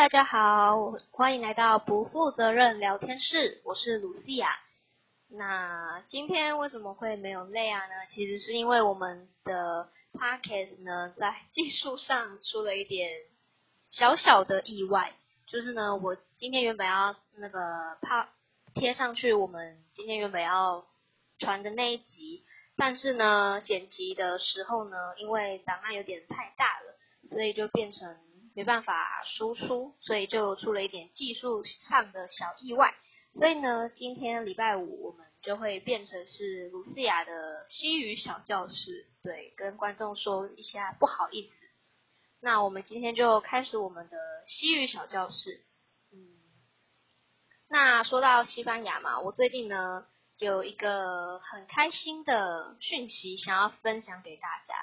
大家好，欢迎来到不负责任聊天室，我是鲁西亚。那今天为什么会没有累啊呢？其实是因为我们的 podcast 呢，在技术上出了一点小小的意外，就是呢，我今天原本要那个怕贴上去，我们今天原本要传的那一集，但是呢，剪辑的时候呢，因为档案有点太大了，所以就变成。没办法输出，所以就出了一点技术上的小意外。所以呢，今天礼拜五我们就会变成是卢西亚的西语小教室，对，跟观众说一下不好意思。那我们今天就开始我们的西语小教室。嗯，那说到西班牙嘛，我最近呢有一个很开心的讯息想要分享给大家，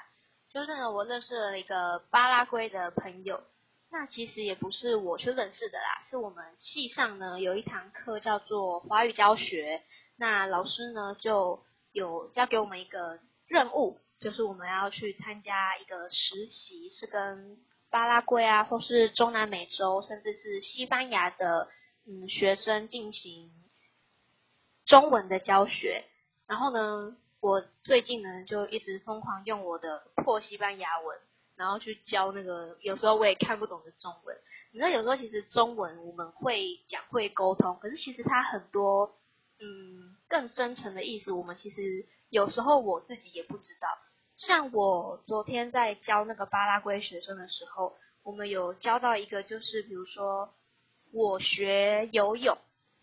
就是呢我认识了一个巴拉圭的朋友。那其实也不是我去认识的啦，是我们系上呢有一堂课叫做华语教学，那老师呢就有交给我们一个任务，就是我们要去参加一个实习，是跟巴拉圭啊，或是中南美洲，甚至是西班牙的嗯学生进行中文的教学。然后呢，我最近呢就一直疯狂用我的破西班牙文。然后去教那个，有时候我也看不懂的中文。你知道，有时候其实中文我们会讲会沟通，可是其实它很多嗯更深层的意思，我们其实有时候我自己也不知道。像我昨天在教那个巴拉圭学生的时候，我们有教到一个，就是比如说我学游泳，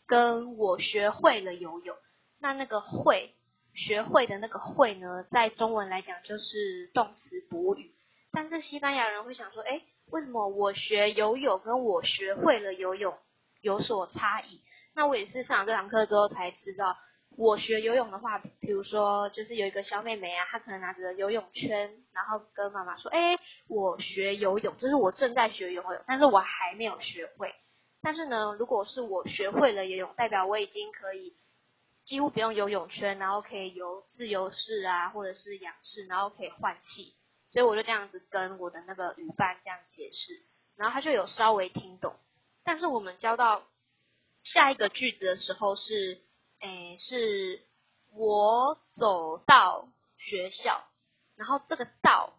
跟我学会了游泳，那那个会学会的那个会呢，在中文来讲就是动词补语。但是西班牙人会想说，哎，为什么我学游泳跟我学会了游泳有所差异？那我也是上了这堂课之后才知道，我学游泳的话，比如说就是有一个小妹妹啊，她可能拿着游泳圈，然后跟妈妈说，哎，我学游泳，就是我正在学游泳，但是我还没有学会。但是呢，如果是我学会了游泳，代表我已经可以几乎不用游泳圈，然后可以游自由式啊，或者是仰式，然后可以换气。所以我就这样子跟我的那个语伴这样解释，然后他就有稍微听懂。但是我们教到下一个句子的时候是，诶，是我走到学校，然后这个到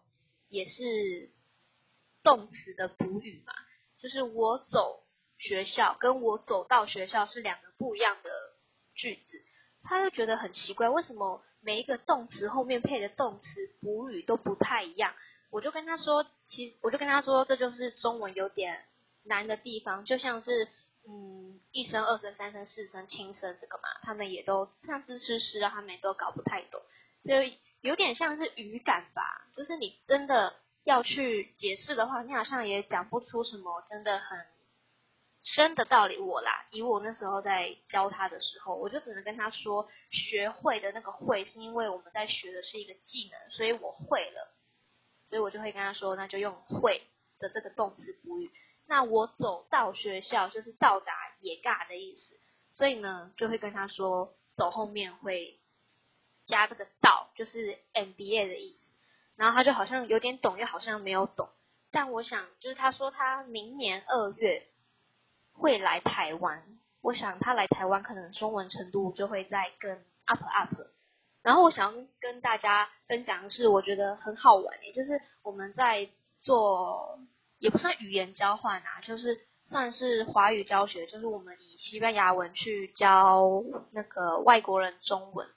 也是动词的补语嘛，就是我走学校跟我走到学校是两个不一样的句子，他就觉得很奇怪，为什么？每一个动词后面配的动词补语都不太一样，我就跟他说，其实我就跟他说，这就是中文有点难的地方，就像是嗯一声、二声、三声、四声、轻声这个嘛，他们也都像是诗诗啊，他们也都搞不太懂，所以有点像是语感吧，就是你真的要去解释的话，你好像也讲不出什么真的很。深的道理，我啦，以我那时候在教他的时候，我就只能跟他说，学会的那个会是因为我们在学的是一个技能，所以我会了，所以我就会跟他说，那就用会的这个动词补语。那我走到学校就是到达也尬的意思，所以呢，就会跟他说，走后面会加这个到，就是 MBA 的意思。然后他就好像有点懂，又好像没有懂。但我想，就是他说他明年二月。会来台湾，我想他来台湾可能中文程度就会再更 up up。然后我想跟大家分享的是，我觉得很好玩，也就是我们在做，也不算语言交换啊，就是算是华语教学，就是我们以西班牙文去教那个外国人中文。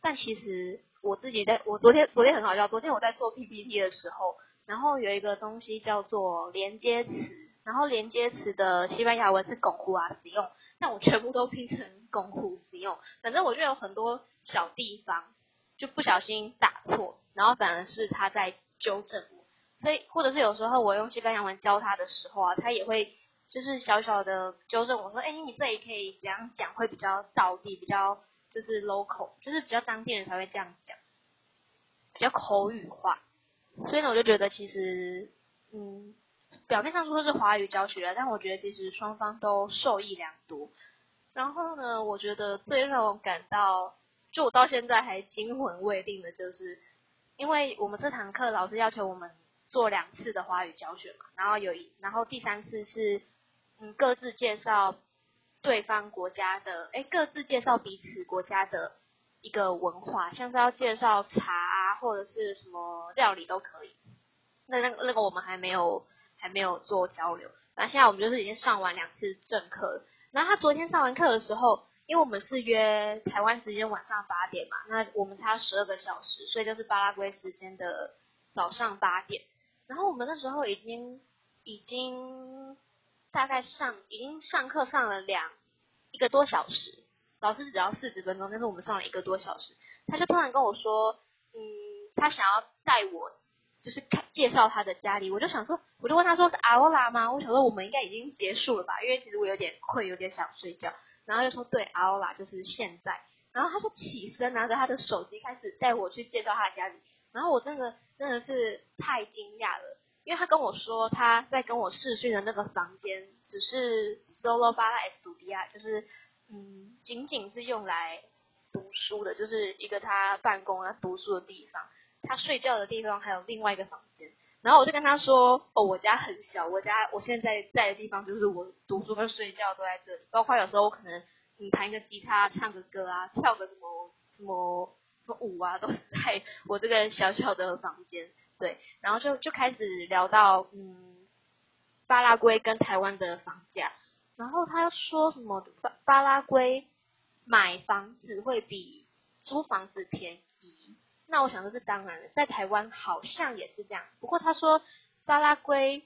但其实我自己在，我昨天昨天很好笑，昨天我在做 PPT 的时候，然后有一个东西叫做连接词。然后连接词的西班牙文是“拱呼”啊，使用，但我全部都拼成“拱呼”使用。反正我就有很多小地方就不小心打错，然后反而是他在纠正我。所以，或者是有时候我用西班牙文教他的时候啊，他也会就是小小的纠正我说：“哎，你这里可以怎样讲会比较道地，比较就是 local，就是比较当地人才会这样讲，比较口语化。”所以呢，我就觉得其实，嗯。表面上说是华语教学，但我觉得其实双方都受益良多。然后呢，我觉得最让我感到，就我到现在还惊魂未定的，就是因为我们这堂课老师要求我们做两次的华语教学嘛，然后有一，然后第三次是嗯各自介绍对方国家的，哎，各自介绍彼此国家的一个文化，像是要介绍茶啊，或者是什么料理都可以。那那个那个我们还没有还没有做交流，那现在我们就是已经上完两次正课了。然后他昨天上完课的时候，因为我们是约台湾时间晚上八点嘛，那我们差十二个小时，所以就是巴拉圭时间的早上八点。然后我们那时候已经已经大概上已经上课上了两一个多小时，老师只要四十分钟，但是我们上了一个多小时。他就突然跟我说，嗯，他想要带我。就是看介绍他的家里，我就想说，我就问他说是阿欧拉吗？我想说我们应该已经结束了吧，因为其实我有点困，有点想睡觉。然后就说对，阿欧拉就是现在。然后他就起身拿着他的手机开始带我去介绍他的家里。然后我真的真的是太惊讶了，因为他跟我说他在跟我试训的那个房间只是 solo bar studio，就是嗯仅仅是用来读书的，就是一个他办公啊读书的地方。他睡觉的地方还有另外一个房间，然后我就跟他说：“哦，我家很小，我家我现在在的地方就是我读书跟睡觉都在这里，包括有时候我可能你弹个吉他、唱个歌啊、跳个什么什么什么舞啊，都在我这个小小的房间。”对，然后就就开始聊到嗯巴拉圭跟台湾的房价，然后他说什么巴巴拉圭买房子会比租房子便宜。那我想说是当然了，在台湾好像也是这样。不过他说巴拉圭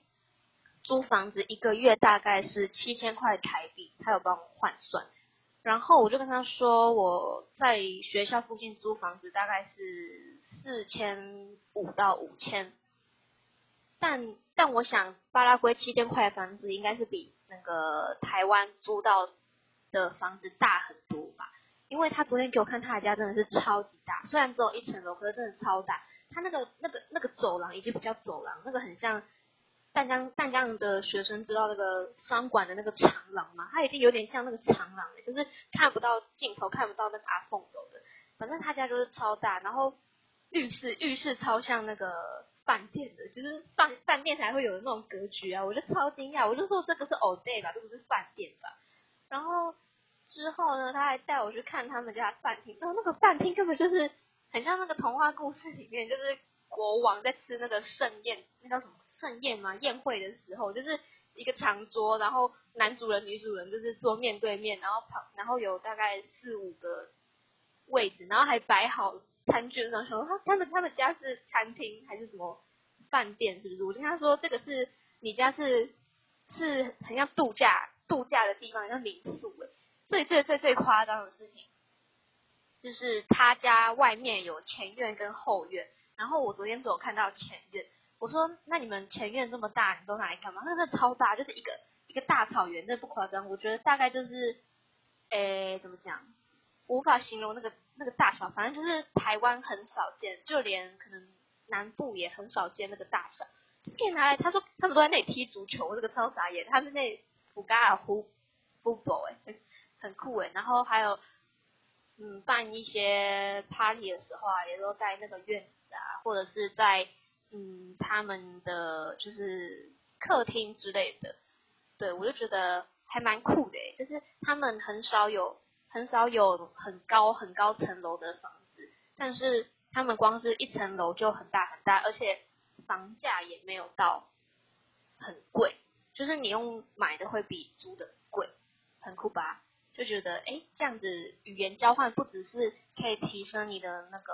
租房子一个月大概是七千块台币，他有帮我换算。然后我就跟他说我在学校附近租房子大概是四千五到五千，但但我想巴拉圭七千块的房子应该是比那个台湾租到的房子大很多吧。因为他昨天给我看他的家真的是超级大，虽然只有一层楼，可是真的超大。他那个那个那个走廊已经不叫走廊，那个很像淡江淡江的学生知道那个商管的那个长廊嘛，它已经有点像那个长廊了，就是看不到尽头，看不到那个阿凤楼的。反正他家就是超大，然后浴室浴室超像那个饭店的，就是饭饭店才会有的那种格局啊！我就超惊讶，我就说这个是 all day 吧，这不是饭店吧？然后。之后呢，他还带我去看他们家饭厅，然后那个饭厅根本就是很像那个童话故事里面，就是国王在吃那个盛宴，那叫什么盛宴吗？宴会的时候，就是一个长桌，然后男主人、女主人就是坐面对面，然后旁然后有大概四五个位置，然后还摆好餐具那种。他他们他们家是餐厅还是什么饭店？是不是？我跟他说这个是你家是是很像度假度假的地方，像民宿哎。最最最最夸张的事情，就是他家外面有前院跟后院，然后我昨天只有看到前院，我说那你们前院这么大，你都拿来干嘛？那真的超大，就是一个一个大草原，那不夸张。我觉得大概就是，诶，怎么讲，无法形容那个那个大小，反正就是台湾很少见，就连可能南部也很少见那个大小，可以拿来。他说他们都在那里踢足球，这个超傻眼，他们那布加尔湖 football 哎。很酷诶，然后还有，嗯，办一些 party 的时候啊，也都在那个院子啊，或者是在嗯他们的就是客厅之类的，对我就觉得还蛮酷的诶，就是他们很少有很少有很高很高层楼的房子，但是他们光是一层楼就很大很大，而且房价也没有到很贵，就是你用买的会比租的贵，很酷吧？就觉得，哎，这样子语言交换不只是可以提升你的那个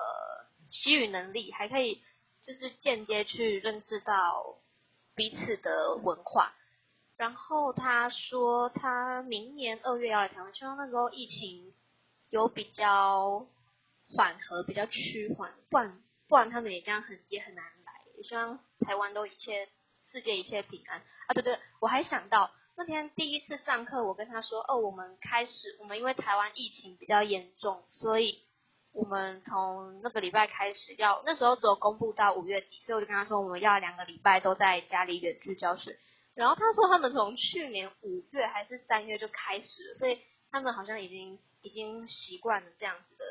西语能力，还可以就是间接去认识到彼此的文化。然后他说，他明年二月要来台湾，希望那时候疫情有比较缓和、比较趋缓，不然不然他们也这样很也很难来。也希望台湾都一切世界一切平安啊！对对，我还想到。那天第一次上课，我跟他说：“哦，我们开始，我们因为台湾疫情比较严重，所以我们从那个礼拜开始要，那时候只有公布到五月底，所以我就跟他说，我们要两个礼拜都在家里远距教学。然后他说，他们从去年五月还是三月就开始了，所以他们好像已经已经习惯了这样子的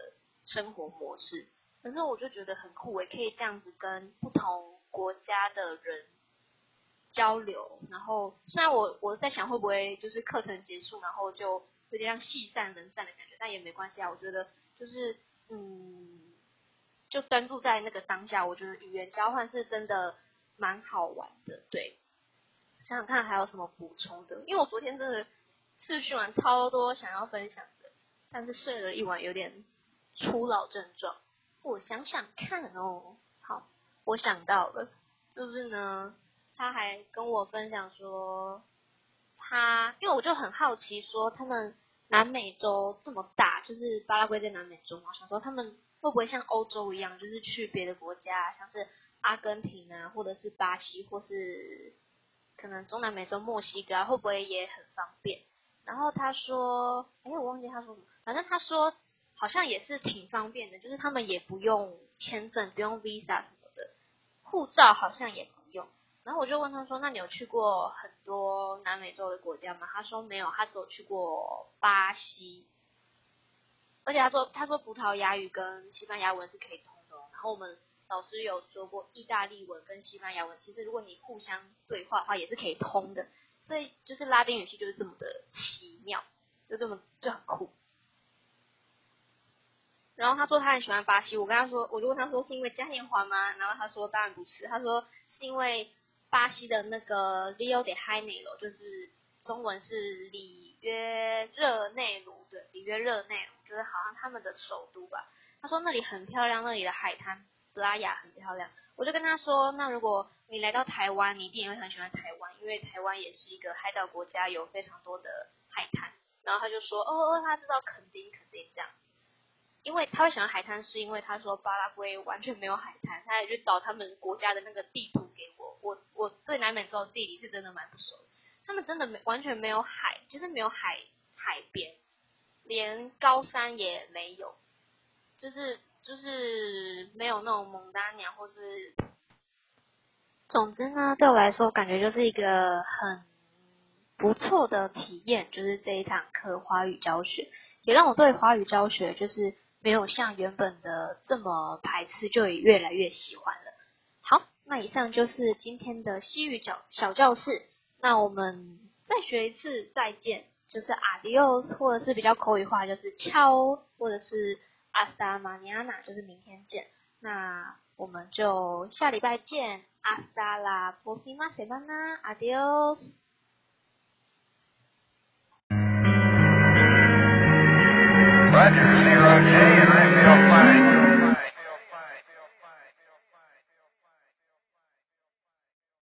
生活模式。可是我就觉得很酷，也可以这样子跟不同国家的人。”交流。然后虽然我我在想会不会就是课程结束，然后就有点像戏散人散的感觉，但也没关系啊。我觉得就是嗯，就专注在那个当下，我觉得语言交换是真的蛮好玩的。对，想想看还有什么补充的？因为我昨天真的试训完超多想要分享的，但是睡了一晚有点初老症状。我想想看哦，好，我想到了，就是呢，他还跟我分享说，他因为我就很好奇，说他们南美洲这么大，就是巴拉圭在南美洲嘛，想说他们会不会像欧洲一样，就是去别的国家，像是阿根廷啊，或者是巴西，或是可能中南美洲墨西哥啊，会不会也很方便？然后他说，哎，我忘记他说什么，反正他说。好像也是挺方便的，就是他们也不用签证，不用 visa 什么的，护照好像也不用。然后我就问他说：“那你有去过很多南美洲的国家吗？”他说没有，他只有去过巴西。而且他说他说葡萄牙语跟西班牙文是可以通的。然后我们老师有说过，意大利文跟西班牙文其实如果你互相对话的话也是可以通的。所以就是拉丁语系就是这么的奇妙，就这么就很酷。然后他说他很喜欢巴西，我跟他说，我就问他说是因为嘉年华吗？然后他说当然不是，他说是因为巴西的那个 Rio de Janeiro，就是中文是里约热内卢，对，里约热内卢，就是好像他们的首都吧。他说那里很漂亮，那里的海滩布拉雅很漂亮。我就跟他说，那如果你来到台湾，你一定也会很喜欢台湾，因为台湾也是一个海岛国家，有非常多的海滩。然后他就说，哦哦，他知道，肯定肯定这样。因为他会喜欢海滩，是因为他说巴拉圭完全没有海滩，他也去找他们国家的那个地图给我。我我对南美洲地理是真的蛮不熟，他们真的没完全没有海，就是没有海海边，连高山也没有，就是就是没有那种蒙丹鸟或是。总之呢，对我来说感觉就是一个很不错的体验，就是这一堂课华语教学，也让我对华语教学就是。没有像原本的这么排斥，就也越来越喜欢了。好，那以上就是今天的西语教小教室。那我们再学一次再见，就是 adios，或者是比较口语化，就是敲，或者是 hasta mañana，就是明天见。那我们就下礼拜见，hasta la próxima semana，adios。Roger, zero J, and I feel fine.